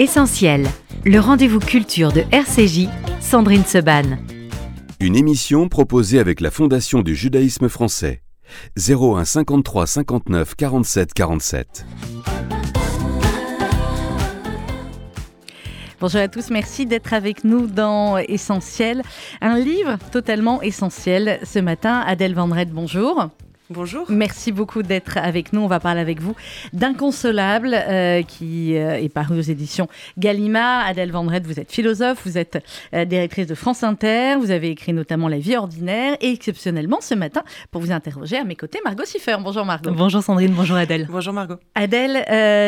Essentiel, le rendez-vous culture de RCJ, Sandrine Seban. Une émission proposée avec la Fondation du judaïsme français. 01 53 59 47 47. Bonjour à tous, merci d'être avec nous dans Essentiel, un livre totalement essentiel. Ce matin, Adèle Vendrette, bonjour. Bonjour. Merci beaucoup d'être avec nous. On va parler avec vous d'Inconsolable euh, qui euh, est paru aux éditions Gallimard. Adèle Vendrette, vous êtes philosophe, vous êtes euh, directrice de France Inter, vous avez écrit notamment La vie ordinaire et exceptionnellement ce matin pour vous interroger à mes côtés Margot Siffer. Bonjour Margot. Bonjour Sandrine, bonjour Adèle. Bonjour Margot. Adèle,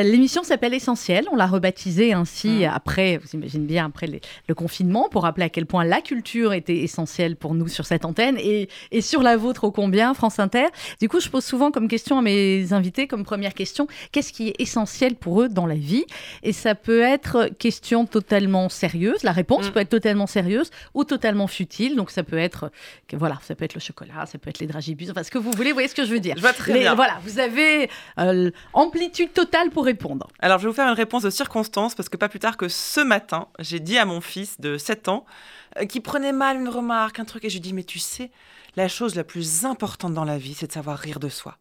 l'émission s'appelle Essentiel. On l'a rebaptisée ainsi mmh. après, vous imaginez bien, après le confinement pour rappeler à quel point la culture était essentielle pour nous sur cette antenne et, et sur la vôtre ô combien, France Inter. Du coup, je pose souvent comme question à mes invités, comme première question, qu'est-ce qui est essentiel pour eux dans la vie? Et ça peut être question totalement sérieuse, la réponse mm. peut être totalement sérieuse ou totalement futile. Donc ça peut être, voilà, ça peut être le chocolat, ça peut être les dragibus, enfin ce que vous voulez, vous voyez ce que je veux dire. Je vois très bien. Voilà, vous avez euh, amplitude totale pour répondre. Alors je vais vous faire une réponse de circonstance parce que pas plus tard que ce matin, j'ai dit à mon fils de 7 ans euh, qui prenait mal une remarque, un truc, et je lui dis mais tu sais la chose la plus importante dans la vie, c'est de savoir rire de soi.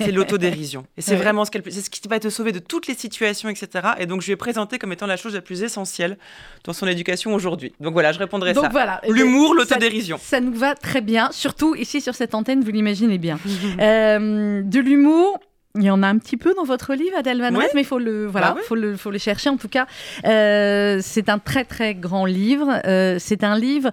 C'est l'autodérision. Et c'est vraiment ce, c'est ce qui va te sauver de toutes les situations, etc. Et donc, je lui ai présenté comme étant la chose la plus essentielle dans son éducation aujourd'hui. Donc voilà, je répondrai donc ça. Voilà. L'humour, l'autodérision. Ça, nous va très bien, surtout ici sur cette antenne, vous l'imaginez bien. Euh, de l'humour, il y en a un petit peu dans votre livre, Adèle Van mais il faut le, voilà, bah faut, le, faut le chercher. En tout cas, euh, c'est un très très grand livre. Euh, c'est un livre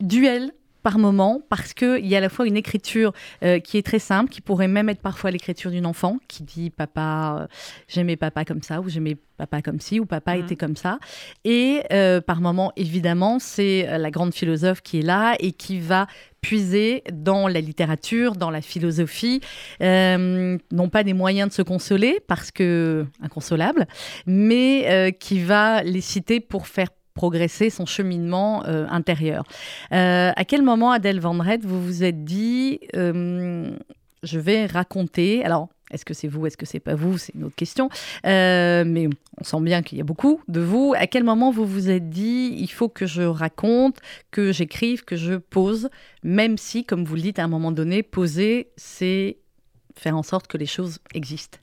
duel par moment parce qu'il y a à la fois une écriture euh, qui est très simple, qui pourrait même être parfois l'écriture d'une enfant qui dit papa, euh, j'aimais papa comme ça ou j'aimais papa comme ci ou papa mmh. était comme ça. Et euh, par moment, évidemment, c'est la grande philosophe qui est là et qui va puiser dans la littérature, dans la philosophie, non pas des moyens de se consoler parce que inconsolable, mais qui va les citer pour faire progresser son cheminement euh, intérieur. Euh, à quel moment, Adèle Vendrette, vous vous êtes dit, euh, je vais raconter, alors est-ce que c'est vous, est-ce que c'est pas vous, c'est une autre question, mais on sent bien qu'il y a beaucoup de vous. À quel moment vous vous êtes dit, il faut que je raconte, que j'écrive, que je pose, même si, comme vous le dites à un moment donné, poser, c'est faire en sorte que les choses existent?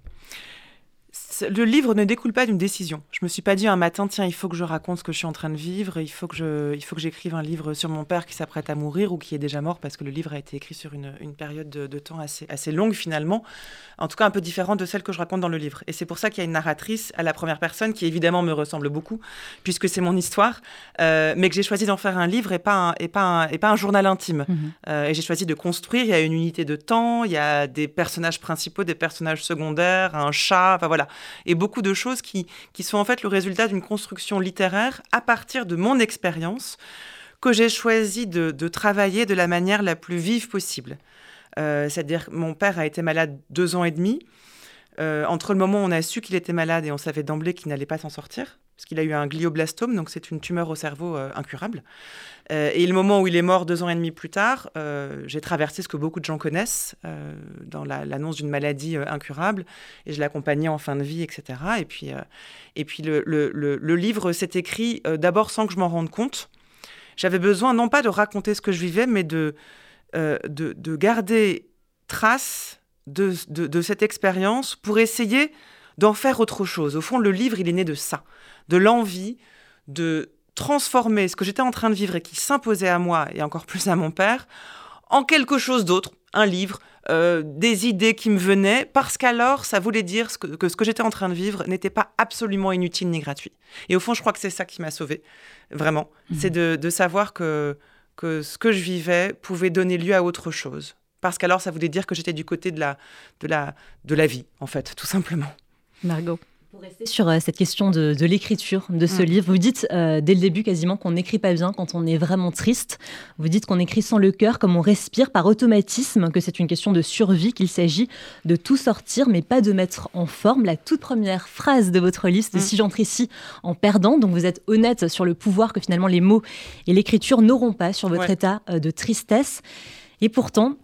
Le livre ne découle pas d'une décision. Je me suis pas dit un matin, tiens, il faut que je raconte ce que je suis en train de vivre, il faut que je, il faut que j'écrive un livre sur mon père qui s'apprête à mourir ou qui est déjà mort parce que le livre a été écrit sur une, période de, temps assez, assez longue finalement, en tout cas un peu différente de celle que je raconte dans le livre. Et c'est pour ça qu'il y a une narratrice à la première personne qui évidemment me ressemble beaucoup puisque c'est mon histoire, euh, mais que j'ai choisi d'en faire un livre et pas un, et pas et pas un journal intime. Mhm. Euh, et j'ai choisi de construire. Il y a une unité de temps, il y a des personnages principaux, des personnages secondaires, un chat, enfin voilà et beaucoup de choses qui, qui sont en fait le résultat d'une construction littéraire à partir de mon expérience que j'ai choisi de, de, travailler de la manière la plus vive possible. Euh, c'est-à-dire mon père a été malade deux ans et demi. Euh, entre le moment où on a su qu'il était malade et on savait d'emblée qu'il n'allait pas s'en sortir, parce qu'il a eu un glioblastome, donc c'est une tumeur au cerveau euh, incurable. Euh, et le moment où il est mort deux ans et demi plus tard, euh, j'ai traversé ce que beaucoup de gens connaissent dans l'annonce d'une maladie incurable, et je l'accompagnais en fin de vie, etc. Et puis, et puis le, le, le livre s'est écrit d'abord sans que je m'en rende compte. J'avais besoin non pas de raconter ce que je vivais, mais de, de, de, garder trace de, de, de cette expérience pour essayer d'en faire autre chose. Au fond, le livre, il est né de ça de l'envie de transformer ce que j'étais en train de vivre et qui s'imposait à moi et encore plus à mon père en quelque chose d'autre, un livre, euh, des idées qui me venaient, parce qu'alors ça voulait dire que, ce que j'étais en train de vivre n'était pas absolument inutile ni gratuit. Et au fond, je crois que c'est ça qui m'a sauvée, vraiment. Mmh. C'est de, savoir que, que ce que je vivais pouvait donner lieu à autre chose. Parce qu'alors ça voulait dire que j'étais du côté de la, de, la, de la vie, en fait, tout simplement. Margot pour rester sur euh, cette question de, l'écriture de ce livre, vous dites euh, dès le début quasiment qu'on n'écrit pas bien quand on est vraiment triste. Vous dites qu'on écrit sans le cœur, comme on respire par automatisme, que c'est une question de survie, qu'il s'agit de tout sortir, mais pas de mettre en forme. La toute première phrase de votre liste, si j'entre ici en perdant, donc vous êtes honnête sur le pouvoir que finalement les mots et l'écriture n'auront pas sur votre état euh, de tristesse. Et pourtant,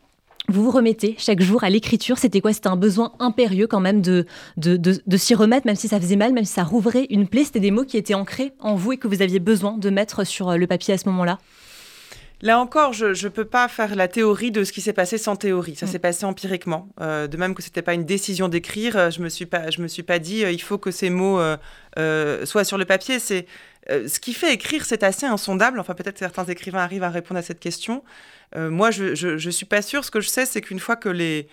vous vous remettez chaque jour à l'écriture. C'était quoi? C'était un besoin impérieux quand même de, de, de, s'y remettre, même si ça faisait mal, même si ça rouvrait une plaie. C'était des mots qui étaient ancrés en vous et que vous aviez besoin de mettre sur euh, le papier à ce moment-là Là encore, je ne peux pas faire la théorie de ce qui s'est passé sans théorie. Ça mm. s'est passé empiriquement. Euh, de même que ce n'était pas une décision d'écrire, euh, je ne me, suis pas, je me suis pas dit il faut que ces mots soient sur le papier. C'est ce qui fait écrire, c'est assez insondable. Enfin, peut-être certains écrivains arrivent à répondre à cette question. Euh, moi, je ne suis pas sûre. Ce que je sais, c'est qu'une fois que les,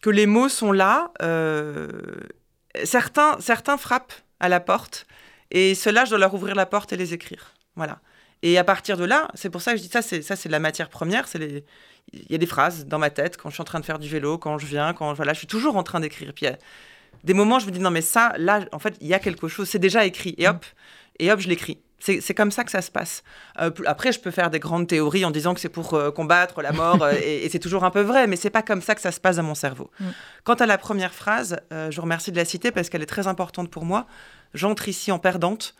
que les mots sont là, euh, certains, certains frappent à la porte. Et ceux-là, je dois leur ouvrir la porte et les écrire. Voilà. Et à partir de là, c'est pour ça que je dis ça, c'est ça, c'est la matière première. C'est les... il y a des phrases dans ma tête quand je suis en train de faire du vélo, quand je viens, quand voilà, je suis toujours en train d'écrire. Puis il y a des moments, je me dis non mais ça, là, en fait, il y a quelque chose, c'est déjà écrit. Et hop, et hop, je l'écris. C'est comme ça que ça se passe. Euh, après, je peux faire des grandes théories en disant que c'est pour euh, combattre la mort, euh, et, c'est toujours un peu vrai, mais c'est pas comme ça que ça se passe dans mon cerveau. Mm. Quant à la première phrase, je vous remercie de la citer parce qu'elle est très importante pour moi. J'entre ici en perdante.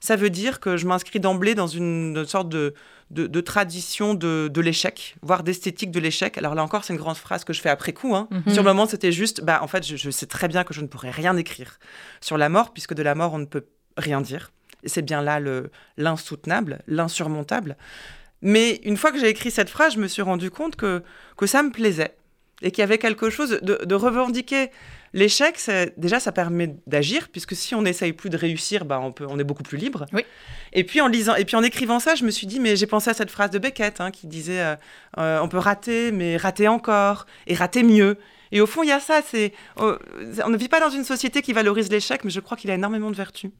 Ça veut dire que je m'inscris d'emblée dans une, sorte de, de, tradition de, l'échec, voire d'esthétique de l'échec. Alors là encore, c'est une grande phrase que je fais après coup. Hein. Mm-hmm. Sur le moment, c'était juste, bah, en fait, je, je sais très bien que je ne pourrais rien écrire sur la mort, puisque de la mort, on ne peut rien dire c'est bien là l'insoutenable, l'insurmontable. Mais une fois que j'ai écrit cette phrase, je me suis rendu compte que, que ça me plaisait et qu'il y avait quelque chose de, revendiquer l'échec. Déjà, ça permet d'agir, puisque si on n'essaye plus de réussir, bah, on, peut, on est beaucoup plus libre. Oui. Et puis en lisant, et puis en écrivant ça, je me suis dit, mais j'ai pensé à cette phrase de Beckett hein, qui disait, euh, euh, on peut rater, mais rater encore et rater mieux. Et au fond, il y a ça. C'est, oh, on ne vit pas dans une société qui valorise l'échec, mais je crois qu'il a énormément de vertus.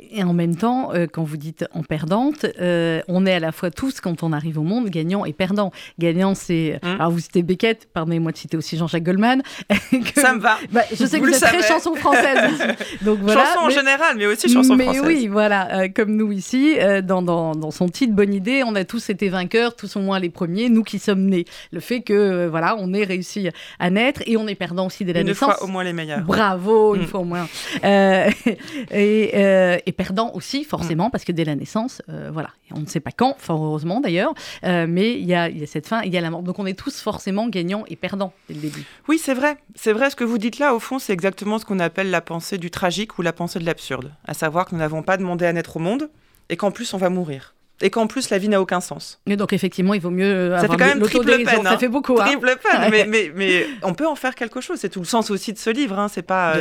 Et en même temps, euh, quand vous dites en perdante, euh, on est à la fois tous, quand on arrive au monde, gagnant et perdant. Gagnant, c'est. Hum. Alors, vous citez Beckett, pardonnez-moi de citer aussi Jean-Jacques Goldman. ça me va. Bah, je sais que vous, êtes très chanson française. Donc, voilà, chanson en général, mais aussi chanson française. Mais oui, voilà. Euh, comme nous ici, dans, dans, dans, son titre Bonne idée, on a tous été vainqueurs, tous au moins les premiers, nous qui sommes nés. Le fait que, voilà, on ait réussi à naître et on est perdant aussi dès la naissance. Une fois au moins les meilleurs. Bravo, une hum. fois au moins. et. Euh, et perdant aussi, forcément, mm. parce que dès la naissance, euh, voilà, on ne sait pas quand, fort heureusement d'ailleurs, euh, mais il y, a, cette fin, il y a la mort. Donc on est tous forcément gagnants et perdants dès le début. Oui, c'est vrai. C'est vrai, ce que vous dites là, au fond, c'est exactement ce qu'on appelle la pensée du tragique ou la pensée de l'absurde. À savoir que nous n'avons pas demandé à naître au monde et qu'en plus on va mourir et qu'en plus la vie n'a aucun sens. Et donc effectivement, il vaut mieux ça fait quand même triple peine. Ça hein. fait beaucoup. Hein. Triple peine, mais, mais, mais, on peut en faire quelque chose. C'est tout le sens aussi de ce livre. Hein. C'est pas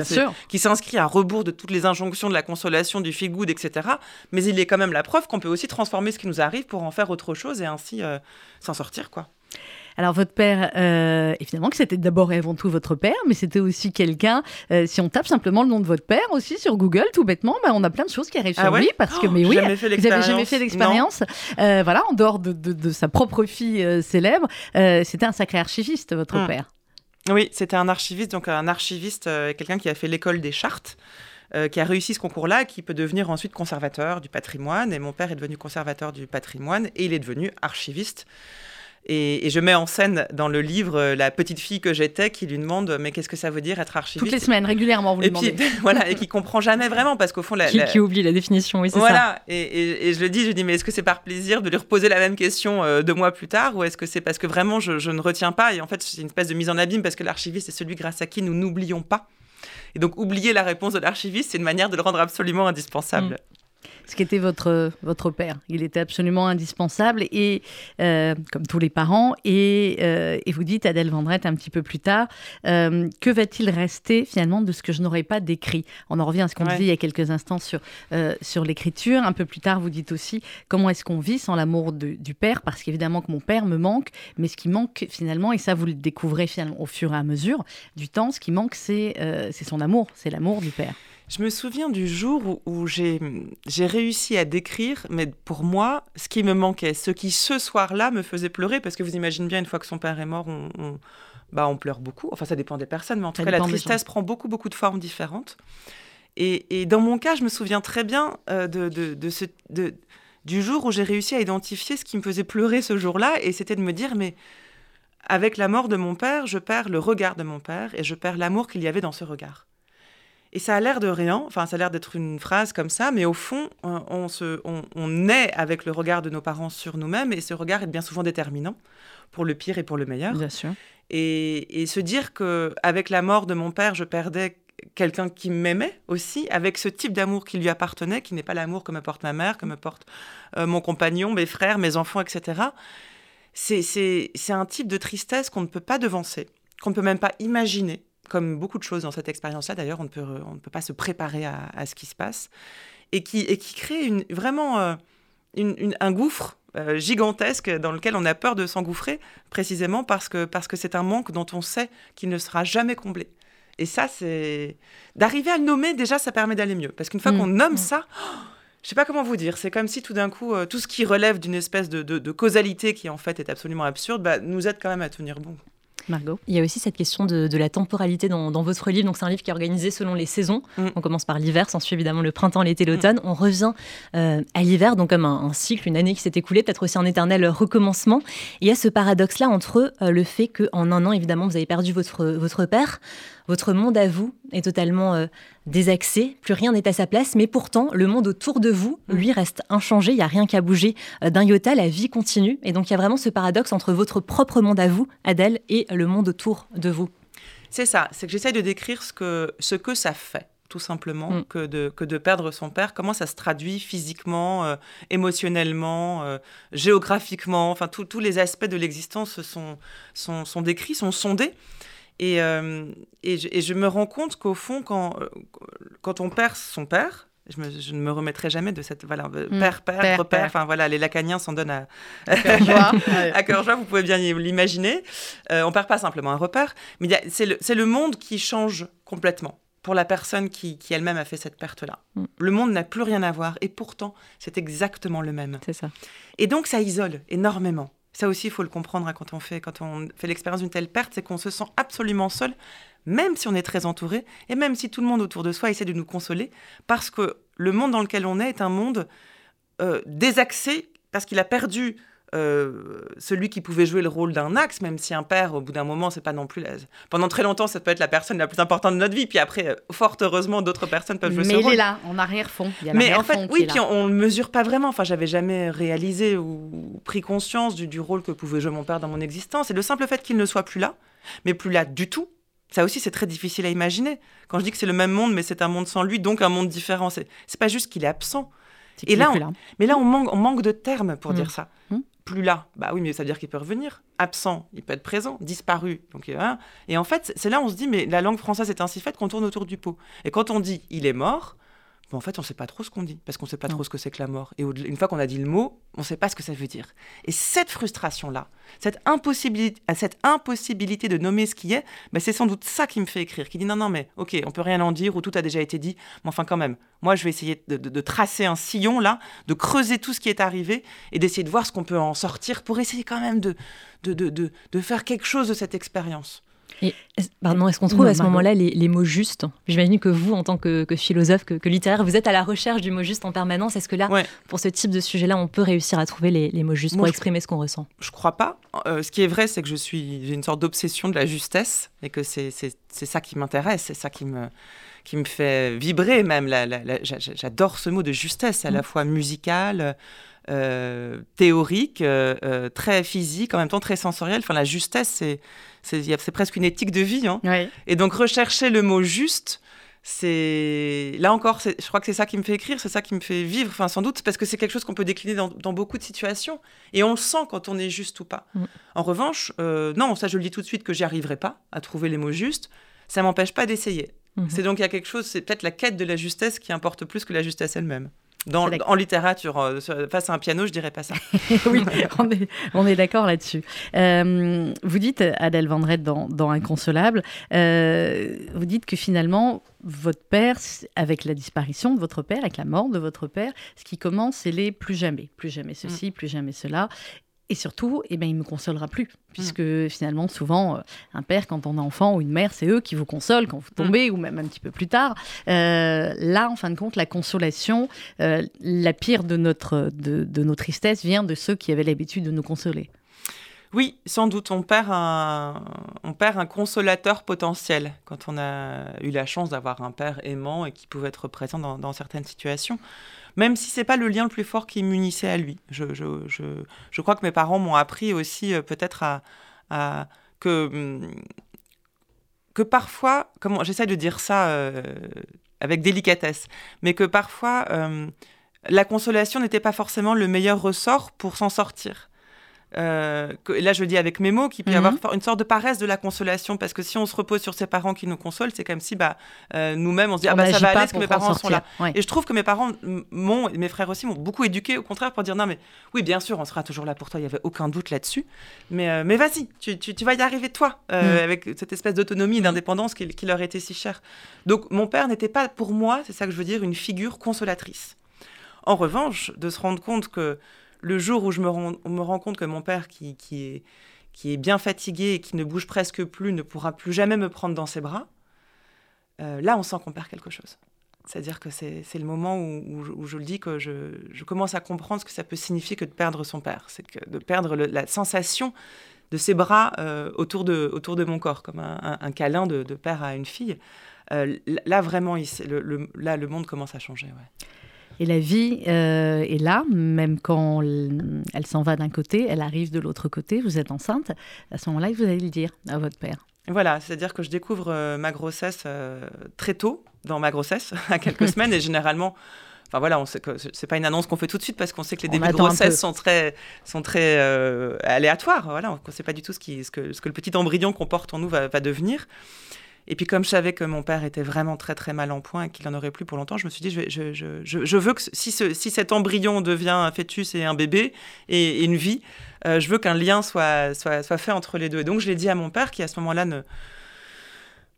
qui s'inscrit à rebours de toutes les injonctions de la consolation, du feel good, etc. Mais il est quand même la preuve qu'on peut aussi transformer ce qui nous arrive pour en faire autre chose et ainsi euh, s'en sortir, quoi. Alors votre père, euh, évidemment que c'était d'abord et avant tout votre père, mais c'était aussi quelqu'un, euh, si on tape simplement le nom de votre père aussi sur Google, tout bêtement, ben, on a plein de choses qui arrivent sur ah lui, parce que, oh, mais oui, vous n'avez jamais fait l'expérience. Euh, voilà, en dehors de, sa propre fille célèbre, c'était un sacré archiviste, votre hmm. père. Oui, c'était un archiviste, donc un archiviste, quelqu'un qui a fait l'école des chartes. qui a réussi ce concours-là, qui peut devenir ensuite conservateur du patrimoine. Et mon père est devenu conservateur du patrimoine et il est devenu archiviste. Et, je mets en scène dans le livre euh, la petite fille que j'étais qui lui demande mais qu'est-ce que ça veut dire être archiviste? Toutes les semaines, régulièrement, vous et demandez. Puis, voilà, et qui comprend jamais vraiment parce qu'au fond... La, qui, oublie la définition, oui, c'est ça. Voilà, et, je le dis, je dis mais est-ce que c'est par plaisir de lui reposer la même question euh, deux mois plus tard ou est-ce que c'est parce que vraiment je, je, ne retiens pas Et en fait, c'est une espèce de mise en abîme parce que l'archiviste est celui grâce à qui nous n'oublions pas. Et donc, oublier la réponse de l'archiviste, c'est une manière de le rendre absolument indispensable. Mm ce qu'était votre, votre père. Il était absolument indispensable, et euh, comme tous les parents. Et, euh, et, vous dites, Adèle Vendrette, un petit peu plus tard, euh, que va-t-il rester finalement de ce que je n'aurais pas décrit? On en revient à ce qu'on disait il y a quelques instants sur, sur l'écriture. Un peu plus tard, vous dites aussi, comment est-ce qu'on vit sans l'amour du père? Parce qu'évidemment que mon père me manque, mais ce qui manque finalement, et ça vous le découvrez finalement au fur et à mesure du temps, ce qui manque, c'est c'est son amour, c'est l'amour du père. Je me souviens du jour où, j'ai réussi à décrire, mais pour moi, ce qui me manquait, ce qui ce soir-là me faisait pleurer, parce que vous imaginez bien, une fois que son père est mort, on, bah, on pleure beaucoup. Enfin, ça dépend des personnes, mais en tout cas, la tristesse prend beaucoup, beaucoup de formes différentes. Et, dans mon cas, je me souviens très bien euh, de, de, ce, de, du jour où j'ai réussi à identifier ce qui me faisait pleurer ce jour-là, et c'était de me dire, mais avec la mort de mon père, je perds le regard de mon père, et je perds l'amour qu'il y avait dans ce regard. Et ça a l'air de rien, enfin ça a l'air d'être une phrase comme ça, mais au fond, on, se, on, naît avec le regard de nos parents sur nous-mêmes, et ce regard est bien souvent déterminant, pour le pire et pour le meilleur. Bien sûr. Et, se dire que avec la mort de mon père, je perdais quelqu'un qui m'aimait aussi, avec ce type d'amour qui lui appartenait, qui n'est pas l'amour que me porte ma mère, que me porte euh, mon compagnon, mes frères, mes enfants, etc. C'est un type de tristesse qu'on ne peut pas devancer, qu'on ne peut même pas imaginer, comme beaucoup de choses dans cette expérience-là. D'ailleurs, on, on, ne peut pas se préparer à, ce qui se passe, et qui, et qui crée une, vraiment euh, un gouffre euh, gigantesque dans lequel on a peur de s'engouffrer, précisément parce que parce que c'est un manque dont on sait qu'il ne sera jamais comblé. Et ça, c'est d'arriver à le nommer déjà, ça permet d'aller mieux. Parce qu'une fois mm. qu'on nomme mm. ça, je sais pas comment vous dire, c'est comme si tout d'un coup, euh, tout ce qui relève d'une espèce de, de, causalité qui en fait est absolument absurde, bah, nous aide quand même à tenir bon. Margot. Il y a aussi cette question de, la temporalité dans, votre livre. Donc, c'est un livre qui est organisé selon les saisons. Mm. On commence par l'hiver, s'ensuit évidemment le printemps, l'été, l'automne. On revient euh, à l'hiver, donc comme un, cycle, une année qui s'est écoulée, peut-être aussi un éternel recommencement. il y a ce paradoxe-là entre euh, le fait qu'en un an, évidemment, vous avez perdu votre, votre père, votre monde à vous est totalement euh, désaxé, plus rien n'est à sa place, mais pourtant, le monde autour de vous, mm. lui, reste inchangé, il n'y a rien qu'à bouger euh, d'un iota, la vie continue. Et donc, il y a vraiment ce paradoxe entre votre propre monde à vous, Adèle, et le monde autour de vous. C'est ça, c'est que j'essaye de décrire ce que, ce que ça fait tout simplement, mm. que, de, que de perdre son père, comment ça se traduit physiquement, euh, émotionnellement, géographiquement, enfin tous les aspects de l'existence sont, sont, sont, décrits, sont sondés. Et, euh, et, je, me rends compte qu'au fond, quand, euh, quand on perd son père, je, ne me remettrai jamais de cette voilà euh, mm. père père repère enfin voilà les lacaniens s'en donnent à à cœur joie vous pouvez bien l'imaginer euh, on perd pas simplement un repère mais c'est le, le monde qui change complètement pour la personne qui, qui elle-même a fait cette perte-là. Mm. Le monde n'a plus rien à voir et pourtant c'est exactement le même. C'est ça. Et donc ça isole énormément. Ça aussi, il faut le comprendre hein, quand on fait, l'expérience d'une telle perte, c'est qu'on se sent absolument seul, même si on est très entouré, et même si tout le monde autour de soi essaie de nous consoler, parce que le monde dans lequel on est est un monde euh, désaxé, parce qu'il a perdu euh, celui qui pouvait jouer le rôle d'un axe, même si un père, au bout d'un moment, c'est pas non plus la... Pendant très longtemps, ça peut être la personne la plus importante de notre vie, puis après, euh, fort heureusement, d'autres personnes peuvent jouer ce rôle. Mais il est là, en arrière-fond. Mais en fait, oui, puis on ne le mesure pas vraiment. Enfin, j'avais jamais réalisé ou pris conscience du, du rôle que pouvait jouer mon père dans mon existence. Et le simple fait qu'il ne soit plus là, mais plus là du tout, ça aussi, c'est très difficile à imaginer. Quand je dis que c'est le même monde, mais c'est un monde sans lui, donc un monde différent, c'est pas juste qu'il est absent. Et là, mais là, on manque, on manque de termes pour mmh. dire ça. Mmh plus là, bah oui, mais ça veut dire qu'il peut revenir. Absent, il peut être présent. Disparu, donc hein. Et en fait, c'est là où on se dit, mais la langue française est ainsi faite qu'on tourne autour du pot. Et quand on dit il est mort, en fait, on ne sait pas trop ce qu'on dit, parce qu'on ne sait pas trop ce que c'est que la mort. Et une fois qu'on a dit le mot, on ne sait pas ce que ça veut dire. Et cette frustration-là, cette impossibilité, cette impossibilité de nommer ce qui est, ben c'est sans doute ça qui me fait écrire, qui dit non, non, mais ok, on peut rien en dire, ou tout a déjà été dit, mais enfin quand même, moi je vais essayer de, tracer un sillon là, de creuser tout ce qui est arrivé, et d'essayer de voir ce qu'on peut en sortir pour essayer quand même de, de, de faire quelque chose de cette expérience. Et, pardon, est-ce qu'on trouve à ce moment-là les, mots justes? J'imagine que vous, en tant que, philosophe, que, littéraire, vous êtes à la recherche du mot juste en permanence. Est-ce que là, pour ce type de sujet-là, on peut réussir à trouver les, mots justes pour exprimer ce qu'on ressent? Je crois pas. Euh, ce qui est vrai, c'est que je suis, j'ai une sorte d'obsession de la justesse et que c'est, ça qui m'intéresse, c'est ça qui me, qui me fait vibrer même. j'adore ce mot de justesse, à la mm. fois musical, euh, théorique, euh, très physique, en même temps très sensoriel. Enfin, la justesse, c'est c'est presque une éthique de vie. Hein. Et donc rechercher le mot juste, c'est là encore, je crois que c'est ça qui me fait écrire, c'est ça qui me fait vivre, enfin sans doute parce que c'est quelque chose qu'on peut décliner dans, beaucoup de situations et on le sent quand on est juste ou pas. Mm. En revanche, euh, non, ça je le dis tout de suite que j'y arriverai pas à trouver les mots justes. Ça m'empêche pas d'essayer. Mm-hmm. C'est donc il y a quelque chose, c'est peut-être la quête de la justesse qui importe plus que la justesse elle-même en littérature, euh, face à un piano, je dirais pas ça. oui, on est, d'accord là-dessus. Euh, vous dites, Adèle Vendrette, dans, dans Inconsolable, euh, vous dites que finalement, votre père, avec la disparition de votre père, avec la mort de votre père, ce qui commence, c'est les plus jamais. Plus jamais ceci, mm. plus jamais cela. Et surtout, eh ben, il ne me consolera plus, puisque mm. finalement, souvent, euh, un père, quand on est enfant, ou une mère, c'est eux qui vous consolent quand vous mm. tombez, ou même un petit peu plus tard. Euh, là, en fin de compte, la consolation, euh, la pire de, notre, de, de nos tristesses vient de ceux qui avaient l'habitude de nous consoler. Oui, sans doute, on perd un, on perd un consolateur potentiel quand on a eu la chance d'avoir un père aimant et qui pouvait être présent dans, certaines situations même si c'est pas le lien le plus fort qui m'unissait à lui. Je, je, je, je, crois que mes parents m'ont appris aussi euh, peut-être à, que, que parfois, comment j'essaie de dire ça euh, avec délicatesse, mais que parfois hum, la consolation n'était pas forcément le meilleur ressort pour s'en sortir. Euh, là je dis avec mes mots, qu'il peut y avoir mhm. une sorte de paresse de la consolation, parce que si on se repose sur ses parents qui nous consolent, c'est comme si bah, euh, nous-mêmes on se dit ah bah, ça va aller parce que mes parents sont là. Et je trouve que mes parents m'ont, mes frères aussi m'ont beaucoup éduqué au contraire pour dire non mais oui bien sûr on sera toujours là pour toi, il n'y avait aucun doute là-dessus, mais, euh, mais vas-y, tu, tu, vas y arriver toi, mhm. avec cette espèce d'autonomie et d'indépendance qui, qui leur était si chère. Donc mon père n'était pas pour moi, c'est ça que je veux dire, une figure consolatrice. En revanche, de se rendre compte que le jour où je me rends, rend compte que mon père, qui, est, qui est bien fatigué et qui ne bouge presque plus, ne pourra plus jamais me prendre dans ses bras, euh, là, on sent qu'on perd quelque chose. C'est-à-dire que c'est le moment où, je le dis que je, commence à comprendre ce que ça peut signifier que de perdre son père. C'est que de perdre la sensation de ses bras euh, autour, de, autour de mon corps, comme un, câlin de, père à une fille. Euh, là, vraiment, le, là, le monde commence à changer. Et la vie euh, est là, même quand elle s'en va d'un côté, elle arrive de l'autre côté, vous êtes enceinte. À ce moment-là, vous allez le dire à votre père. Voilà, c'est-à-dire que je découvre euh, ma grossesse euh, très tôt, dans ma grossesse, à quelques semaines, et généralement, Enfin voilà, on sait que c'est pas une annonce qu'on fait tout de suite parce qu'on sait que les débuts de grossesse sont très, sont très aléatoires. Voilà, on ne sait pas du tout ce, qui, ce, que, ce que le petit embryon qu'on porte en nous va, va devenir. Et puis comme je savais que mon père était vraiment très très mal en point et qu'il n'en aurait plus pour longtemps, je me suis dit, je, je, je, je veux que si, ce, si, cet embryon devient un fœtus et un bébé et, une vie, euh, je veux qu'un lien soit, soit, soit, fait entre les deux. Et donc je l'ai dit à mon père qui à ce moment-là ne...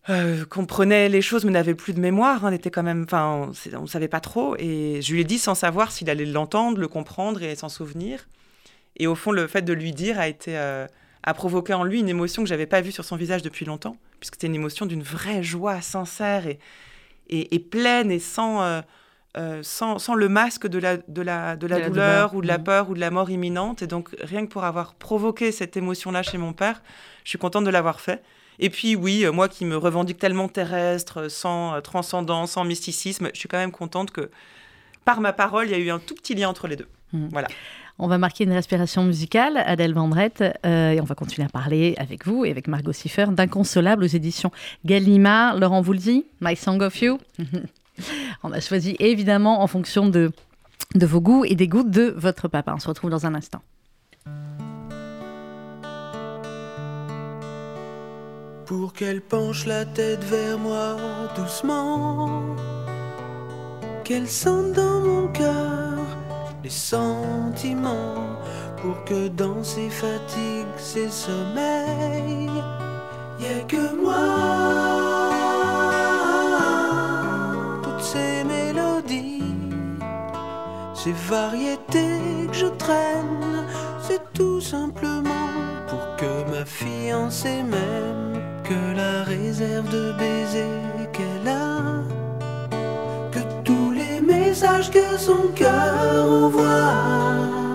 Euh, comprenait les choses mais n'avait plus de mémoire, hein, était quand même, enfin, on ne savait pas trop, et je lui ai dit sans savoir s'il allait l'entendre, le comprendre et s'en souvenir. Et au fond, le fait de lui dire a été, euh, a provoqué en lui une émotion que j'avais pas vue sur son visage depuis longtemps puisque c'était une émotion d'une vraie joie sincère et, et, pleine et sans, euh, euh, sans, sans, le masque de la, de la, de la, douleur, ou de la mmh. peur ou de la mort imminente. Et donc, rien que pour avoir provoqué cette émotion-là chez mon père, je suis contente de l'avoir fait. Et puis oui, euh, moi qui me revendique tellement terrestre, sans transcendance, sans mysticisme, je suis quand même contente que par ma parole, il y a eu un tout petit lien entre les deux. Mmh. Voilà. On va marquer une respiration musicale, Adèle Vendrette, euh, et on va continuer à parler avec vous et avec Margot Siffer d'Inconsolable aux éditions Gallimard. Laurent dit, My Song of You. on a choisi évidemment en fonction de, de vos goûts et des goûts de votre papa. On se retrouve dans un instant. Pour qu'elle penche la tête vers moi doucement, qu'elle sente dans mon cœur sentiments pour que dans ses fatigues, ses sommeils, y ait que moi. Toutes ces mélodies, ces variétés que je traîne, c'est tout simplement pour que ma fiancée m'aime, que la réserve de baisers qu'elle a message que son cœur envoie.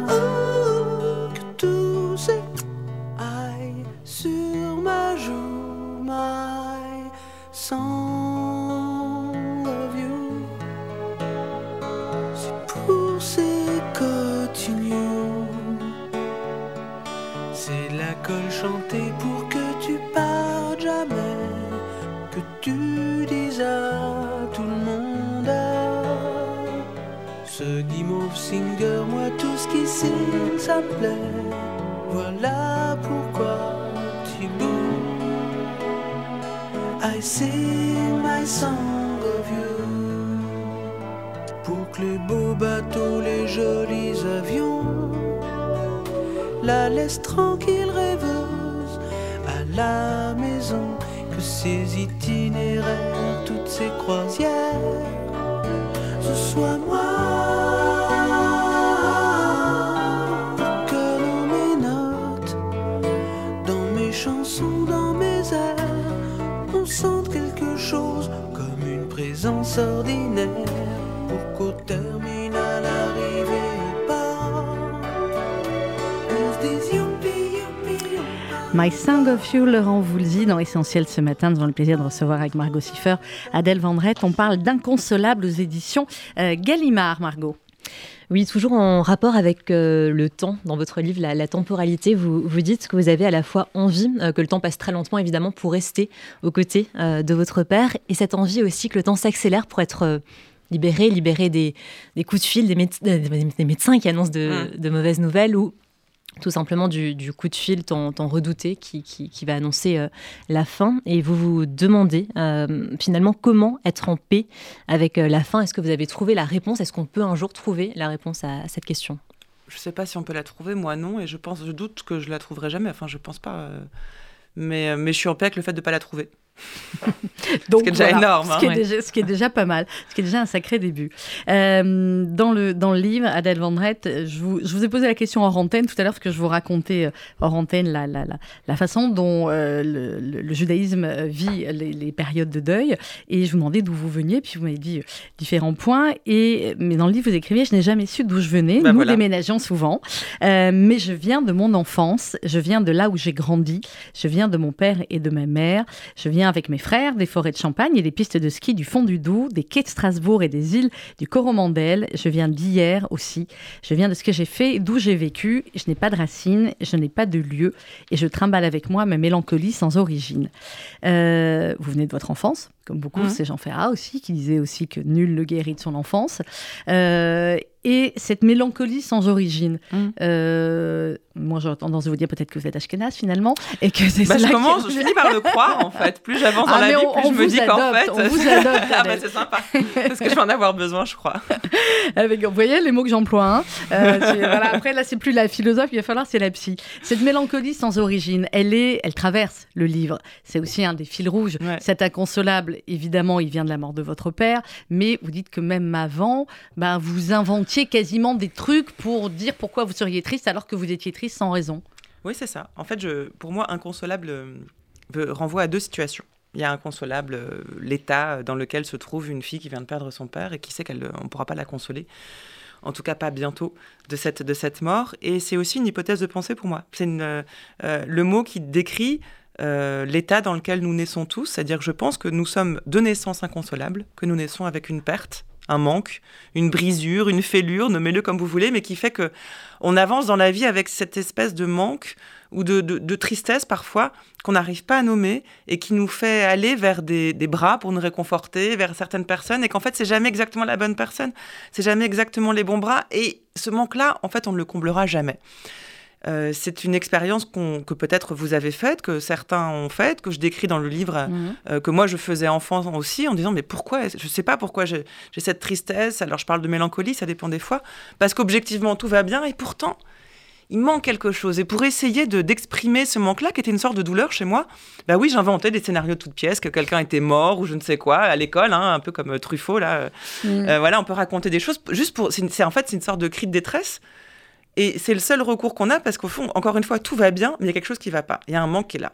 Voilà pourquoi tu bouges. I sing my song of you. Pour que les beaux bateaux, les jolis avions la laissent tranquille rêveuse à la maison. Que ces itinéraires, toutes ces croisières, ce soit moi. My Song of You, Laurent dit dans Essentiel ce matin, nous avons le plaisir de recevoir avec Margot Siffer, Adèle Vendrette. On parle d'inconsolables aux éditions euh, Gallimard, Margot. Oui, toujours en rapport avec euh, le temps dans votre livre, la, temporalité, vous, vous dites que vous avez à la fois envie euh, que le temps passe très lentement, évidemment, pour rester aux côtés euh, de votre père, et cette envie aussi que le temps s'accélère pour être libéré, libéré des, coups de fil des, médecins qui annoncent de, mmh. de, mauvaises nouvelles ou tout simplement du, coup de fil tant, redouté qui, va annoncer euh, la fin. Et vous vous demandez euh, finalement comment être en paix avec euh, la fin. Est-ce que vous avez trouvé la réponse? Est-ce qu'on peut un jour trouver la réponse à, cette question? Je ne sais pas si on peut la trouver, moi non, et je pense, je doute que je la trouverai jamais. Enfin, je pense pas. mais, mais je suis en paix avec le fait de ne pas la trouver. Donc, ce qui est déjà énorme. Ce, qui est hein. déjà, ce, qui est déjà, pas mal, ce qui est déjà un sacré début. Euh, dans, le, dans le livre, Adèle Vendrette, je vous, je vous ai posé la question hors antenne tout à l'heure, parce que je vous racontais euh, hors antenne la, la, la, la façon dont euh, le, judaïsme vit les, périodes de deuil. Et je vous demandais d'où vous veniez, puis vous m'avez dit différents points. Et, mais dans le livre, vous écriviez Je n'ai jamais su d'où je venais. Ben Nous déménageons souvent. mais je viens de mon enfance, je viens de là où j'ai grandi, je viens de mon père et de ma mère, je viens avec mes frères des forêts de Champagne et des pistes de ski du fond du Doubs, des quais de Strasbourg et des îles du Coromandel. Je viens d'hier aussi. Je viens de ce que j'ai fait, d'où j'ai vécu. Je n'ai pas de racines, je n'ai pas de lieu et je trimballe avec moi ma mélancolie sans origine. Euh, vous venez de votre enfance, comme beaucoup, mmh. c'est Jean Ferrat aussi, qui disait aussi que nul ne guérit de son enfance. Euh, et cette mélancolie sans origine. Mmh. Euh, moi, j'aurais tendance à vous dire peut-être que vous êtes Ashkenaz finalement, et que c'est bah, je commence, je finis par le croire en fait. Plus j'avance dans ah, la vie, plus je me dis qu'en fait, on vous adopte. ah bah, c'est sympa, parce que je vais en avoir besoin, je crois. Avec, vous voyez les mots que j'emploie. Hein euh, voilà, après, là, c'est plus la philosophe, il va falloir, c'est la psy. Cette mélancolie sans origine, elle est, elle traverse le livre. C'est aussi un des fils rouges. Cet inconsolable, évidemment, il vient de la mort de votre père, mais vous dites que même avant, ben, vous inventez quasiment des trucs pour dire pourquoi vous seriez triste alors que vous étiez triste sans raison. Oui, c'est ça. En fait, je, pour moi, inconsolable euh, renvoie à deux situations. Il y a inconsolable euh, l'état dans lequel se trouve une fille qui vient de perdre son père et qui sait qu'on ne pourra pas la consoler en tout cas pas bientôt, de cette, de cette mort. Et c'est aussi une hypothèse de pensée pour moi. C'est euh, le mot qui décrit l'état dans lequel nous naissons tous, c'est-à-dire que je pense que nous sommes de naissance inconsolables, que nous naissons avec une perte, un manque, une brisure, une fêlure, nommez-le comme vous voulez, mais qui fait que on avance dans la vie avec cette espèce de manque ou de, tristesse parfois qu'on n'arrive pas à nommer et qui nous fait aller vers des, des, bras pour nous réconforter, vers certaines personnes et qu'en fait c'est jamais exactement la bonne personne, c'est jamais exactement les bons bras et ce manque-là, en fait, on ne le comblera jamais. Euh, c'est une expérience que peut-être vous avez faite, que certains ont faite, que je décris dans le livre, mhm. euh, que moi je faisais enfant aussi, en disant mais pourquoi Je ne sais pas pourquoi j'ai cette tristesse. Alors je parle de mélancolie, ça dépend des fois, parce qu'objectivement tout va bien et pourtant il manque quelque chose. Et pour essayer d'exprimer ce manque-là, qui était une sorte de douleur chez moi, bah oui, j'inventais des scénarios de toutes pièces, que quelqu'un était mort ou je ne sais quoi à l'école, hein, un peu comme Truffaut là. Mhm. Euh, voilà, on peut raconter des choses juste pour. C'est en fait c'est une sorte de cri de détresse et c'est le seul recours qu'on a parce qu'au fond, encore une fois, tout va bien, mais il y a quelque chose qui ne va pas. Il y a un manque qui est là.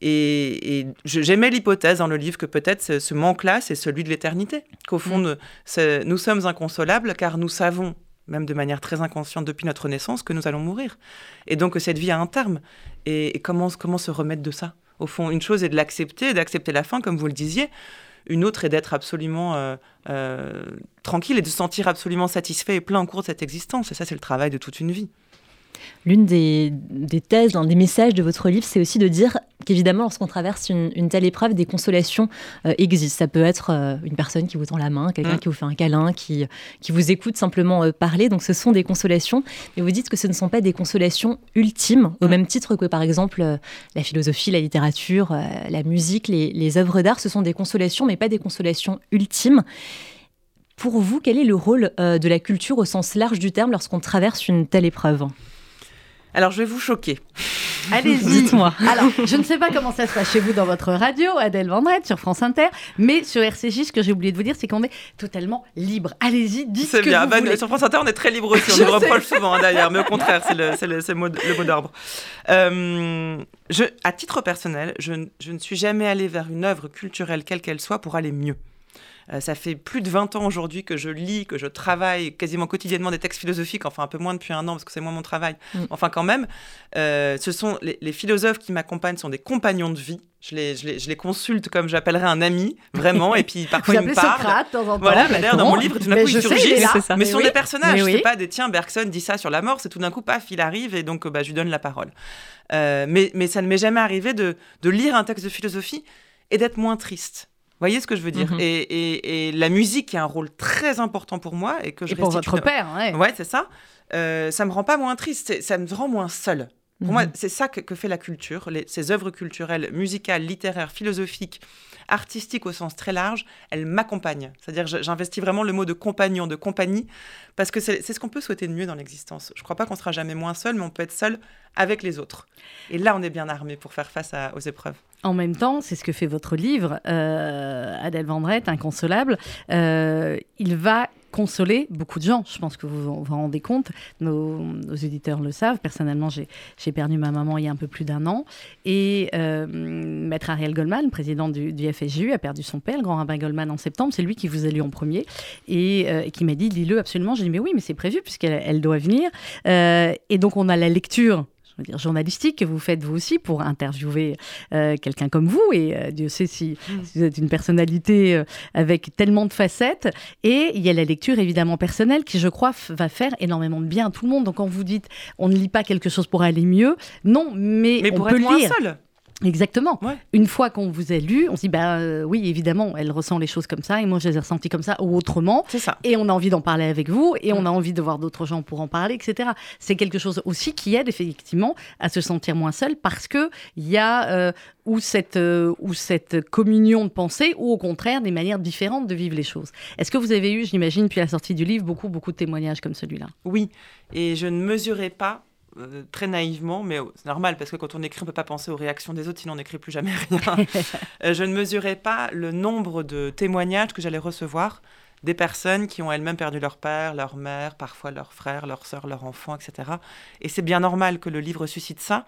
Et, j'aimais l'hypothèse dans le livre que peut-être ce, manque-là, c'est celui de l'éternité. Qu'au fond, mm. nous, sommes inconsolables car nous savons, même de manière très inconsciente depuis notre naissance, que nous allons mourir. Et donc que cette vie a un terme. Et, comment, comment se remettre de ça? Au fond, une chose est de l'accepter, d'accepter la fin, comme vous le disiez. Une autre est d'être absolument euh, euh, tranquille et de se sentir absolument satisfait et plein au cours de cette existence. Et ça, c'est le travail de toute une vie. L'une des, thèses, l'un des messages de votre livre, c'est aussi de dire qu'évidemment, lorsqu'on traverse une, telle épreuve, des consolations euh, existent. Ça peut être euh, une personne qui vous tend la main, quelqu'un mm. qui vous fait un câlin, qui, qui vous écoute simplement euh, parler. Donc, ce sont des consolations. Mais vous dites que ce ne sont pas des consolations ultimes, au mm. même titre que, par exemple, la philosophie, la littérature, la musique, les, les œuvres d'art. Ce sont des consolations, mais pas des consolations ultimes. Pour vous, quel est le rôle de la culture au sens large du terme lorsqu'on traverse une telle épreuve? Alors, je vais vous choquer. Allez-y. Dites-moi. Alors, je ne sais pas comment ça se passe chez vous dans votre radio, Adèle Vendrette, sur France Inter, mais sur RCJ, ce que j'ai oublié de vous dire, c'est qu'on est totalement libre. Allez-y, dites ce que bien. vous bah, voulez. Sur France Inter, on est très libre aussi. On nous reproche souvent, hein, d'ailleurs, mais au contraire, c'est le, le, le, mot, le mot d'ordre. Euh, je, à titre personnel, je, je ne suis jamais allée vers une œuvre culturelle, quelle qu'elle soit, pour aller mieux. Euh, ça fait plus de 20 ans aujourd'hui que je lis, que je travaille quasiment quotidiennement des textes philosophiques, enfin un peu moins depuis un an parce que c'est moins mon travail, mm. enfin quand même. Euh, ce sont les, philosophes qui m'accompagnent sont des compagnons de vie. Je les, je les, je les consulte comme j'appellerais un ami, vraiment, et puis parfois ils me parlent. Socrate, temps en temps, voilà, bah, d'ailleurs dans mon livre, tout d'un coup ils surgissent, mais ce sont des personnages. C'est pas des tiens, Bergson dit ça sur la mort, c'est tout d'un coup, paf, il arrive et donc bah, je lui donne la parole. Euh, mais, mais ça ne m'est jamais arrivé de, de lire un texte de philosophie et d'être moins triste voyez ce que je veux dire mhm. et, la musique qui a un rôle très important pour moi et que je et pour votre père, ouais. Ouais, c'est ça. Euh, ça me rend pas moins triste, ça me rend moins seul. Pour moi, mhm. c'est ça que, fait la culture, ces œuvres culturelles, musicales, littéraires, philosophiques, artistiques au sens très large, elles m'accompagnent. C'est-à-dire, j'investis vraiment le mot de compagnon, de compagnie, parce que c'est ce qu'on peut souhaiter de mieux dans l'existence. Je ne crois pas qu'on sera jamais moins seul, mais on peut être seul avec les autres. Et là, on est bien armé pour faire face aux épreuves. En même temps, c'est ce que fait votre livre, euh, Adèle Vendrette, Inconsolable. Euh, il va consoler beaucoup de gens. Je pense que vous vous rendez compte. Nos, éditeurs le savent. Personnellement, j'ai perdu ma maman il y a un peu plus d'un an. Et euh, Maître Ariel Goldman, président du, du, a perdu son père, le grand rabbin Goldman, en septembre. C'est lui qui vous a lu en premier et, euh, qui m'a dit lis-le absolument. J'ai dit mais oui, mais c'est prévu puisqu'elle elle doit venir. et donc on a la lecture je veux dire, journalistique que vous faites vous aussi pour interviewer euh, quelqu'un comme vous. Et euh, Dieu sait si, mm. vous êtes une personnalité euh, avec tellement de facettes. Et il y a la lecture évidemment personnelle qui, je crois, va faire énormément de bien à tout le monde. Donc quand vous dites on ne lit pas quelque chose pour aller mieux, non, mais, mais on pour peut être moins lire. Seul. Exactement. Une fois qu'on vous a lu, on se dit bah euh, oui évidemment elle ressent les choses comme ça et moi je les ai ressenties comme ça ou autrement. C'est ça. Et on a envie d'en parler avec vous et on a envie de voir d'autres gens pour en parler etc. C'est quelque chose aussi qui aide effectivement à se sentir moins seul parce que il y a euh, ou cette euh, ou cette communion de pensée ou au contraire des manières différentes de vivre les choses. Est-ce que vous avez eu j'imagine depuis la sortie du livre beaucoup beaucoup de témoignages comme celui-là? Oui et je ne mesurais pas euh, très naïvement, mais c'est normal parce que quand on écrit, on ne peut pas penser aux réactions des autres, sinon on n'écrit plus jamais rien. Euh, je ne mesurais pas le nombre de témoignages que j'allais recevoir des personnes qui ont elles-mêmes perdu leur père, leur mère, parfois leur frère, leur soeur, leur enfant, etc. Et c'est bien normal que le livre suscite ça.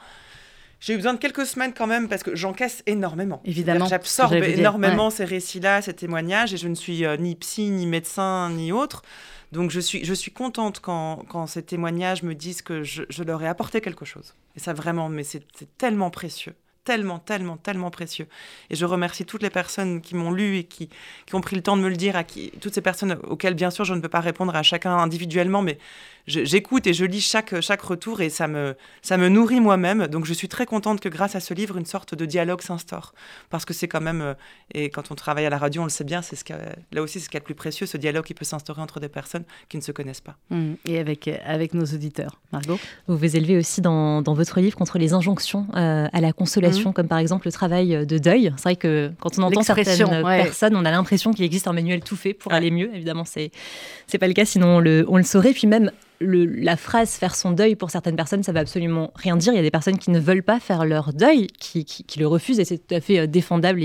J'ai eu besoin de quelques semaines quand même parce que j'encaisse énormément. Évidemment. J'absorbe énormément ces récits-là, ces témoignages, et je ne suis euh, ni psy, ni médecin, ni autre. Donc je suis, je suis contente quand, quand ces témoignages me disent que je, je leur ai apporté quelque chose. Et ça vraiment, mais c'est tellement précieux tellement, tellement, tellement précieux. Et je remercie toutes les personnes qui m'ont lu et qui, qui ont pris le temps de me le dire, à qui, toutes ces personnes auxquelles, bien sûr, je ne peux pas répondre à chacun individuellement, mais j'écoute et je lis chaque, chaque retour et ça me, ça me nourrit moi-même. Donc je suis très contente que grâce à ce livre, une sorte de dialogue s'instaure. Parce que c'est quand même, euh, et quand on travaille à la radio, on le sait bien, c'est ce là aussi c'est ce qui est le plus précieux, ce dialogue qui peut s'instaurer entre des personnes qui ne se connaissent pas. Mmh. et avec, avec nos auditeurs. Margot? Vous vous élevez aussi dans, dans votre livre contre les injonctions euh, à la consolation, mmh. Comme par exemple le travail de deuil. C'est vrai que quand on entend certaines personnes, on a l'impression qu'il existe un manuel tout fait pour aller mieux. Évidemment, c'est c'est pas le cas, sinon on le, on le saurait. Puis même la phrase faire son deuil pour certaines personnes, ça va absolument rien dire. Il y a des personnes qui ne veulent pas faire leur deuil, qui, le refusent, et c'est tout à fait euh, défendable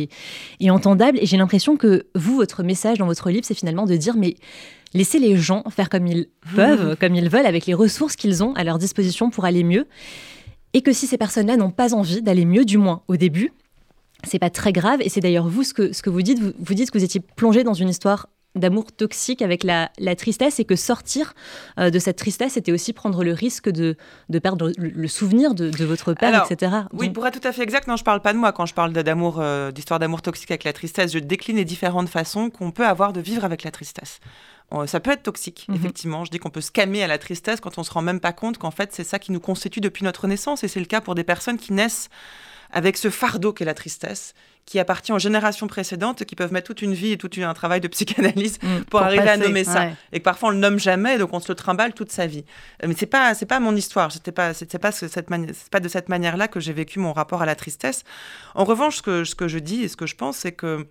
et, entendable. Et j'ai l'impression que vous, votre message dans votre livre, c'est finalement de dire, mais laissez les gens faire comme ils peuvent, comme ils veulent, avec les ressources qu'ils ont à leur disposition pour aller mieux. Et que si ces personnes-là n'ont pas envie d'aller mieux, du moins au début, c'est pas très grave. Et c'est d'ailleurs vous ce que, ce que vous dites. Vous, vous dites que vous étiez plongé dans une histoire d'amour toxique avec la, tristesse et que sortir euh, de cette tristesse c'était aussi prendre le risque de, perdre le, souvenir de, votre père, etc. Oui, pour être tout à fait exact, non, je parle pas de moi quand je parle d'amour, euh, d'histoire d'amour toxique avec la tristesse. Je décline les différentes façons qu'on peut avoir de vivre avec la tristesse. Ça peut être toxique, mhm. effectivement. Je dis qu'on peut se calmer à la tristesse quand on se rend même pas compte qu'en fait c'est ça qui nous constitue depuis notre naissance et c'est le cas pour des personnes qui naissent avec ce fardeau qu'est la tristesse, qui appartient aux générations précédentes, qui peuvent mettre toute une vie et tout un travail de psychanalyse mm, pour, arriver à nommer ça. Et que parfois on le nomme jamais, donc on se le trimballe toute sa vie. Euh, mais c'est pas c'est pas mon histoire. C'était pas c'était pas cette pas de cette manière-là que j'ai vécu mon rapport à la tristesse. En revanche, ce que ce que je dis et ce que je pense, c'est que euh,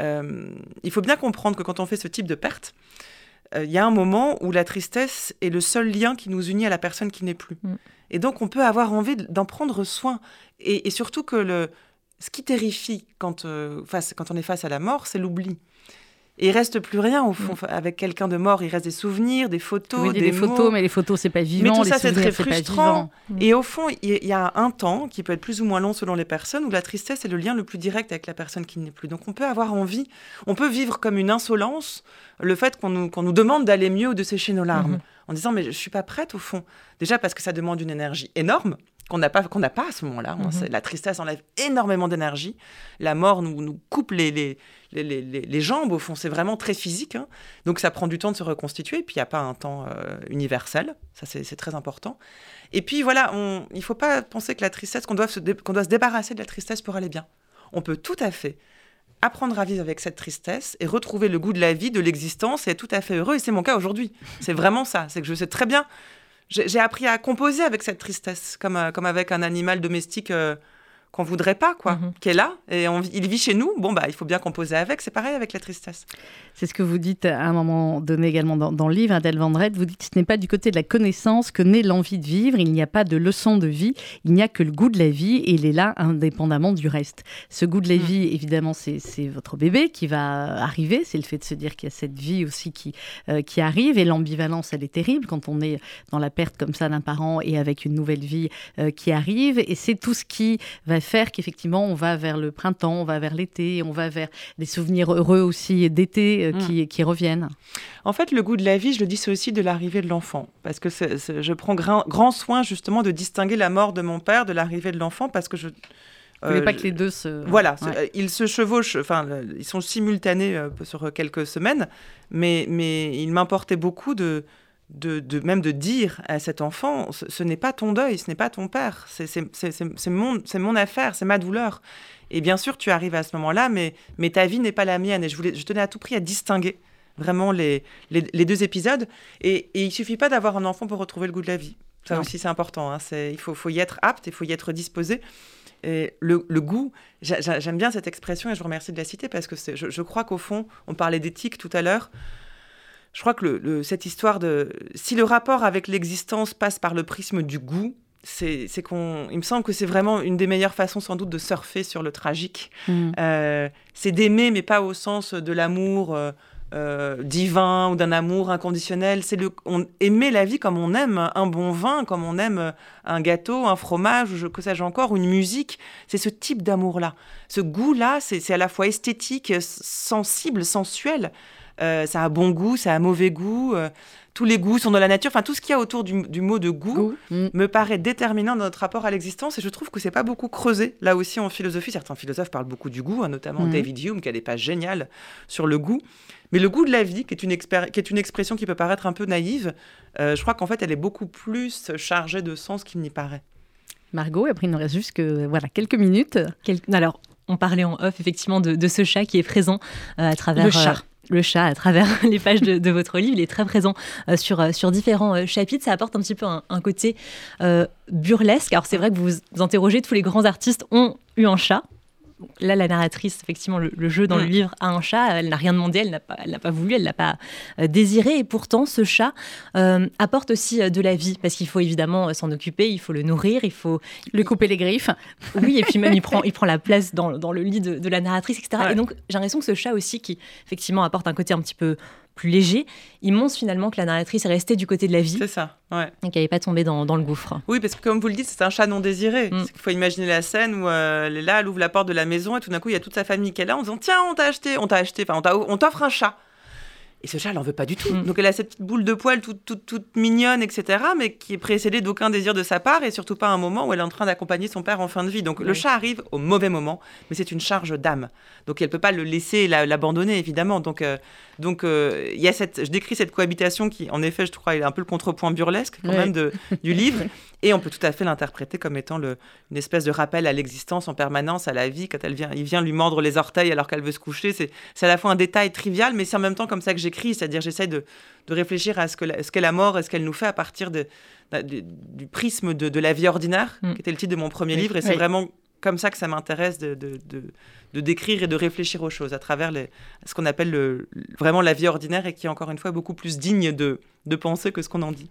il faut bien comprendre que quand on fait ce type de perte, euh, il y a un moment où la tristesse est le seul lien qui nous unit à la personne qui n'est plus. Mm. Et donc, on peut avoir envie d'en prendre soin. Et, surtout que le, ce qui terrifie quand, euh, face, quand on est face à la mort, c'est l'oubli. Et il reste plus rien au fond. Mm. Avec quelqu'un de mort, il reste des souvenirs, des photos, des, photos, mais les photos c'est pas vivant. Mais tout ça c'est très frustrant. Et au fond, il y a un temps qui peut être plus ou moins long selon les personnes où la tristesse est le lien le plus direct avec la personne qui n'est plus. Donc on peut avoir envie, on peut vivre comme une insolence le fait qu'on nous, nous, demande d'aller mieux ou de sécher nos larmes, mm-hmm. en disant mais je suis pas prête au fond. Déjà parce que ça demande une énergie énorme qu'on n'a pas, qu'on n'a pas à ce moment-là. Mhm. La tristesse enlève énormément d'énergie. La mort nous, nous coupe les, les, les, les, jambes, au fond. C'est vraiment très physique. Hein. Donc ça prend du temps de se reconstituer. Puis il n'y a pas un temps euh, universel. Ça, c'est très important. Et puis voilà, on, il ne faut pas penser que la tristesse, qu'on doit, se qu'on doit se débarrasser de la tristesse pour aller bien. On peut tout à fait apprendre à vivre avec cette tristesse et retrouver le goût de la vie, de l'existence et être tout à fait heureux. Et c'est mon cas aujourd'hui. C'est vraiment ça. C'est que je sais très bien j'ai appris à composer avec cette tristesse, comme, euh, avec un animal domestique euh, qu'on voudrait pas, quoi, mhm. qui est là et il vit chez nous. Bon bah, il faut bien composer avec. C'est pareil avec la tristesse. C'est ce que vous dites à un moment donné également dans, le livre, Adèle Vendrette. Vous dites ce n'est pas du côté de la connaissance que naît l'envie de vivre. Il n'y a pas de leçon de vie. Il n'y a que le goût de la vie et il est là indépendamment du reste. Ce goût de la mm. vie, évidemment, c'est votre bébé qui va arriver. C'est le fait de se dire qu'il y a cette vie aussi qui euh, qui arrive et l'ambivalence, elle est terrible quand on est dans la perte comme ça d'un parent et avec une nouvelle vie euh, qui arrive. Et c'est tout ce qui va faire qu'effectivement, on va vers le printemps, on va vers l'été, on va vers des souvenirs heureux aussi d'été euh, mm. qui, reviennent. En fait, le goût de la vie, je le dis, c'est aussi de l'arrivée de l'enfant. Parce que je prends grand, soin justement de distinguer la mort de mon père de l'arrivée de l'enfant parce que je. Vous voulez pas que les deux se. Voilà, ils se chevauchent, enfin, ils sont simultanés euh, sur quelques semaines, mais, mais il m'importait beaucoup de, de, même de dire à cet enfant, ce, n'est pas ton deuil, ce n'est pas ton père, c'est mon, mon affaire, c'est ma douleur. Et bien sûr, tu arrives à ce moment-là, mais, mais ta vie n'est pas la mienne. Et je, voulais, je tenais à tout prix à distinguer vraiment les, les, deux épisodes. Et, et il suffit pas d'avoir un enfant pour retrouver le goût de la vie. Ça aussi, c'est important. Hein. Il faut, faut y être apte, il faut y être disposé. Et le, le goût, j'aime bien cette expression et je vous remercie de la citer parce que je, je crois qu'au fond, on parlait d'éthique tout à l'heure je crois que le, cette histoire de... Si le rapport avec l'existence passe par le prisme du goût, c'est qu'on... Il me semble que c'est vraiment une des meilleures façons sans doute de surfer sur le tragique. Mm. Euh, c'est d'aimer, mais pas au sens de l'amour euh, euh, divin ou d'un amour inconditionnel. C'est le... On, aimer la vie comme on aime un bon vin, comme on aime un gâteau, un fromage, ou que sais-je encore, ou une musique. C'est ce type d'amour-là. Ce goût-là, c'est à la fois esthétique, sensible, sensuel. Euh, ça a bon goût, ça a mauvais goût. Euh, tous les goûts sont dans la nature. Enfin, tout ce qu'il y a autour du, mot de goût, mm. me paraît déterminant dans notre rapport à l'existence. Et je trouve que c'est pas beaucoup creusé là aussi en philosophie. Certains philosophes parlent beaucoup du goût, hein, notamment mm. David Hume, qui a des pages géniales sur le goût. Mais le goût de la vie, qui est une, qui est une expression qui peut paraître un peu naïve, euh, je crois qu'en fait, elle est beaucoup plus chargée de sens qu'il n'y paraît. Margot, après, il nous reste juste que, voilà, quelques minutes. Alors, on parlait en off, effectivement, de, ce chat qui est présent à travers... Le chat le chat à travers les pages de, votre livre. Il est très présent euh, sur, euh, sur différents euh, chapitres. Ça apporte un petit peu un, côté burlesque. Alors c'est vrai que vous vous interrogez, tous les grands artistes ont eu un chat là, la narratrice, effectivement, le, jeu dans le livre a un chat. Elle n'a rien demandé, elle n'a pas, pas voulu, elle l'a pas euh, désiré. Et pourtant, ce chat euh, apporte aussi euh, de la vie parce qu'il faut évidemment s'en occuper, il faut le nourrir, il faut lui couper les griffes. Oui, et puis même il prend, il prend la place dans, le lit de, la narratrice, etc. Et donc, j'ai l'impression que ce chat aussi, qui effectivement apporte un côté un petit peu plus léger, il montre finalement que la narratrice est restée du côté de la vie. C'est ça, ouais. Et qu'elle n'est pas tombée dans, le gouffre. Oui, parce que comme vous le dites, c'est un chat non désiré. Mm. Il faut imaginer la scène où euh, elle est là, elle ouvre la porte de la maison et tout d'un coup, il y a toute sa famille qui est là en disant Tiens, on t'a acheté, on t'a acheté, enfin, on t'offre un chat. Et ce chat, elle n'en veut pas du tout. Mm. Donc elle a cette petite boule de poils toute, toute, toute mignonne, etc., mais qui est précédée d'aucun désir de sa part, et surtout pas un moment où elle est en train d'accompagner son père en fin de vie. Donc le chat arrive au mauvais moment, mais c'est une charge d'âme. Donc elle peut pas le laisser l'abandonner, évidemment. Donc euh, donc euh, y a cette, je décris cette cohabitation qui, en effet, je crois, est un peu le contrepoint burlesque quand même de, du livre, et on peut tout à fait l'interpréter comme étant le, une espèce de rappel à l'existence en permanence, à la vie, quand elle vient, il vient lui mordre les orteils alors qu'elle veut se coucher. C'est à la fois un détail trivial, mais c'est en même temps comme ça que j'écris, c'est-à-dire j'essaie de, de, réfléchir à ce qu'est ce la mort et ce qu'elle nous fait à partir de, du, prisme de, de, la vie ordinaire, mm. qui était le titre de mon premier livre, et c'est vraiment comme ça que ça m'intéresse de, de décrire et de réfléchir aux choses à travers les, ce qu'on appelle le, vraiment la vie ordinaire et qui est encore une fois beaucoup plus digne de, de penser que ce qu'on en dit.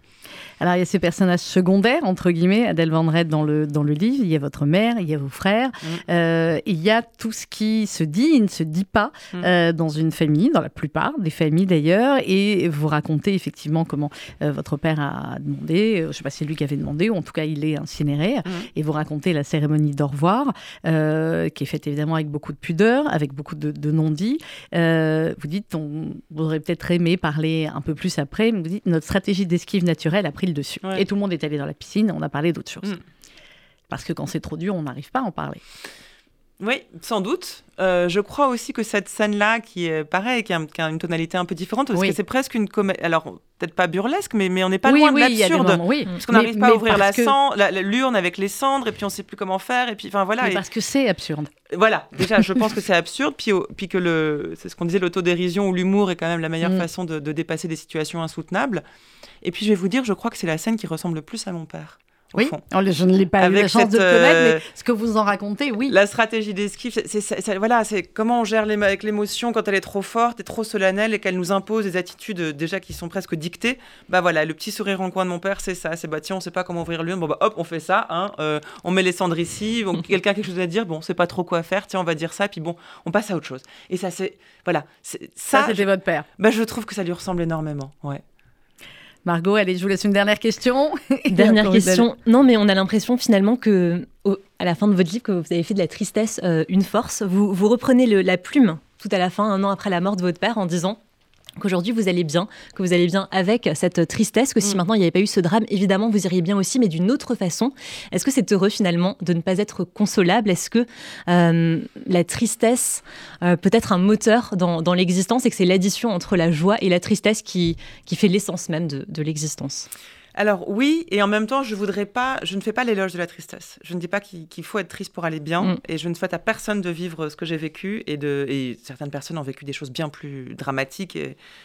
Alors, il y a ces personnages secondaires, entre guillemets, Adèle Vendrette dans le, dans le livre. Il y a votre mère, il y a vos frères. Mm. Euh, il y a tout ce qui se dit et ne se dit pas mm. euh, dans une famille, dans la plupart des familles d'ailleurs. Et vous racontez effectivement comment euh, votre père a demandé, je ne sais pas si c'est lui qui avait demandé, ou en tout cas il est incinéré. Mm. Et vous racontez la cérémonie d'au revoir, qui est faite évidemment avec beaucoup de pudeur, avec beaucoup de, de non-dits. vous dites, on aurait peut-être aimé parler un peu plus après, mais vous dites, notre stratégie d'esquive naturelle a pris le dessus. Et tout le monde est allé dans la piscine, on a parlé d'autres choses. Mm. Parce que quand c'est trop dur, on n'arrive pas à en parler. Oui, sans doute. Euh, je crois aussi que cette scène-là, qui est pareil, qui a, une tonalité un peu différente, parce que c'est presque une comédie. Alors, peut-être pas burlesque, mais, mais on n'est pas loin de l'absurde. Oui, parce qu'on n'arrive pas à ouvrir la que... l'urne avec les cendres, et puis on ne sait plus comment faire, et puis enfin voilà. Parce que c'est absurde. Voilà, déjà, je pense que c'est absurde, puis, puis que le, c'est ce qu'on disait, l'autodérision ou l'humour est quand même la meilleure mm. façon de, de dépasser des situations insoutenables. Et puis je vais vous dire, je crois que c'est la scène qui ressemble le plus à mon père oui, oh, je ne l'ai pas eu la chance de connaître, mais euh, ce que vous en racontez, oui. La stratégie d'esquive, c'est voilà, c'est comment on gère avec l'émotion quand elle est trop forte et trop solennelle et qu'elle nous impose des attitudes euh, déjà qui sont presque dictées. Bah voilà, le petit sourire en coin de mon père, c'est ça. C'est bah tiens, on sait pas comment ouvrir l'urne. Bon bah hop, on fait ça. Hein, euh, on met les cendres ici. Bon, Quelqu'un a quelque chose à dire. Bon, c'est pas trop quoi faire. Tiens, on va dire ça. Puis bon, on passe à autre chose. Et ça, c'est voilà. Ça, ça c'était votre père. Bah je trouve que ça lui ressemble énormément. Ouais. Margot, allez, je vous laisse une dernière question. Dernière question. Non, mais on a l'impression finalement que, à la fin de votre livre, que vous avez fait de la tristesse euh, une force. Vous, vous reprenez la plume tout à la fin, un an après la mort de votre père, en disant qu'aujourd'hui vous allez bien, que vous allez bien avec cette tristesse, que si mm. maintenant il n'y avait pas eu ce drame, évidemment vous iriez bien aussi, mais d'une autre façon. Est-ce que c'est heureux finalement de ne pas être consolable? Est-ce que euh, la tristesse euh, peut être un moteur dans, l'existence et que c'est l'addition entre la joie et la tristesse qui, qui fait l'essence même de l'existence? Alors oui, et en même temps, je voudrais pas, je ne fais pas l'éloge de la tristesse. Je ne dis pas qu'il faut être triste pour aller bien, mm. et je ne souhaite à personne de vivre ce que j'ai vécu, et, de, et certaines personnes ont vécu des choses bien plus dramatiques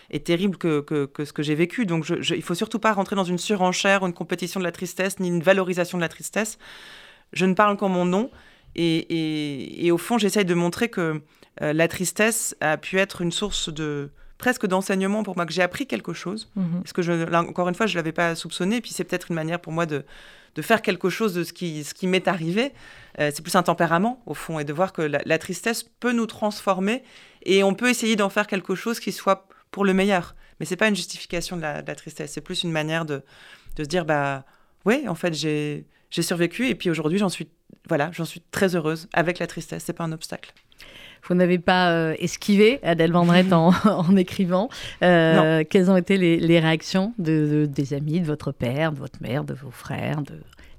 et, terribles que, que, ce que j'ai vécu. Donc je, je, il faut surtout pas rentrer dans une surenchère, une compétition de la tristesse, ni une valorisation de la tristesse. Je ne parle qu'en mon nom, et, et, au fond, j'essaye de montrer que euh, la tristesse a pu être une source de presque d'enseignement pour moi, que j'ai appris quelque chose. Mhm. Parce que, je, là, encore une fois, je ne l'avais pas soupçonné. Puis c'est peut-être une manière pour moi de, de faire quelque chose de ce qui, ce qui m'est arrivé. Euh, c'est plus un tempérament, au fond, et de voir que la, tristesse peut nous transformer et on peut essayer d'en faire quelque chose qui soit pour le meilleur. Mais c'est pas une justification de la, tristesse, c'est plus une manière de, de se dire, bah, oui, en fait, j'ai survécu et puis aujourd'hui, j'en suis, voilà, j'en suis très heureuse avec la tristesse. C'est pas un obstacle vous n'avez pas euh, esquivé Adèle Vendrette en, en écrivant. Euh, quelles ont été les, réactions de, des amis, de votre père, de votre mère, de vos frères, de,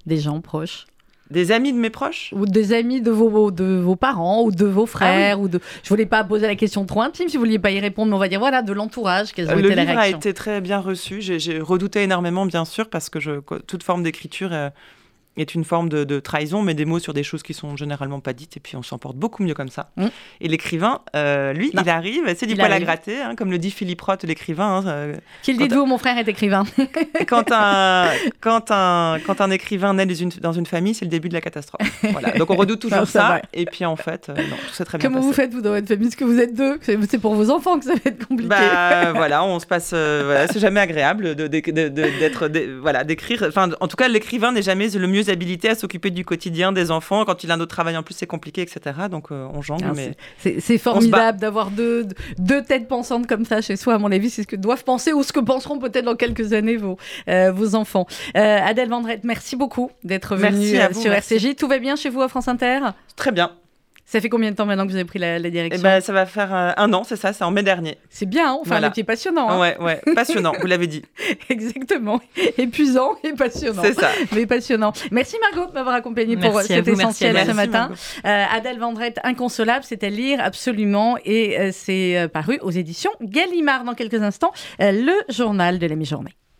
des gens proches? Des amis de mes proches? Ou des amis de vos, de vos parents ou de vos frères ah ou de... Je voulais pas poser la question trop intime si vous vouliez pas y répondre, mais on va dire voilà, de l'entourage, quelles ont été les réactions Le livre a été très bien reçu. J'ai redouté énormément, bien sûr, parce que je, toute forme d'écriture... Euh, est une forme de, trahison, mais des mots sur des choses qui sont généralement pas dites, et puis on s'en porte beaucoup mieux comme ça. Mm. Et l'écrivain, euh, lui, il arrive, c'est du poil à gratter, hein, comme le dit Philippe Roth, l'écrivain. Hein, euh, Qu'il dites-vous, mon frère est écrivain quand, un, quand, un, quand un écrivain naît dans une, dans une famille, c'est le début de la catastrophe. Voilà. Donc on redoute toujours ça, et puis en fait, euh, non, tout ça très bien Comment vous faites, vous, dans votre famille? Est-ce que vous êtes deux C'est pour vos enfants que ça va être compliqué. Bah, voilà, on se passe... voilà, c'est jamais agréable d'être... voilà, d'écrire... Enfin, en tout cas, l'écrivain n'est jamais le mieux habilité à s'occuper du quotidien des enfants. Quand il a un autre travail en plus, c'est compliqué, etc. Donc euh, on jongle. Ah, mais c'est formidable d'avoir deux, deux têtes pensantes comme ça chez soi. À mon avis, c'est ce que doivent penser ou ce que penseront peut-être dans quelques années vos, euh, vos enfants. Euh, Adèle Vendrette, merci beaucoup d'être venue sur RCJ. Tout va bien chez vous à France Inter? Très bien. Ça fait combien de temps maintenant que vous avez pris la, direction eh ben, Ça va faire euh, un an, c'est ça, c'est en mai dernier. C'est bien, hein enfin, un métier passionnant. Hein ouais, ouais, passionnant, vous l'avez dit. Exactement. Épuisant et passionnant. C'est ça. Mais passionnant. Merci Margot de m'avoir accompagnée pour cet essentiel ce matin. Euh, Adèle Vendrette, Inconsolable, c'est à lire absolument et euh, c'est paru aux éditions Gallimard dans quelques instants. le journal de la mi-journée.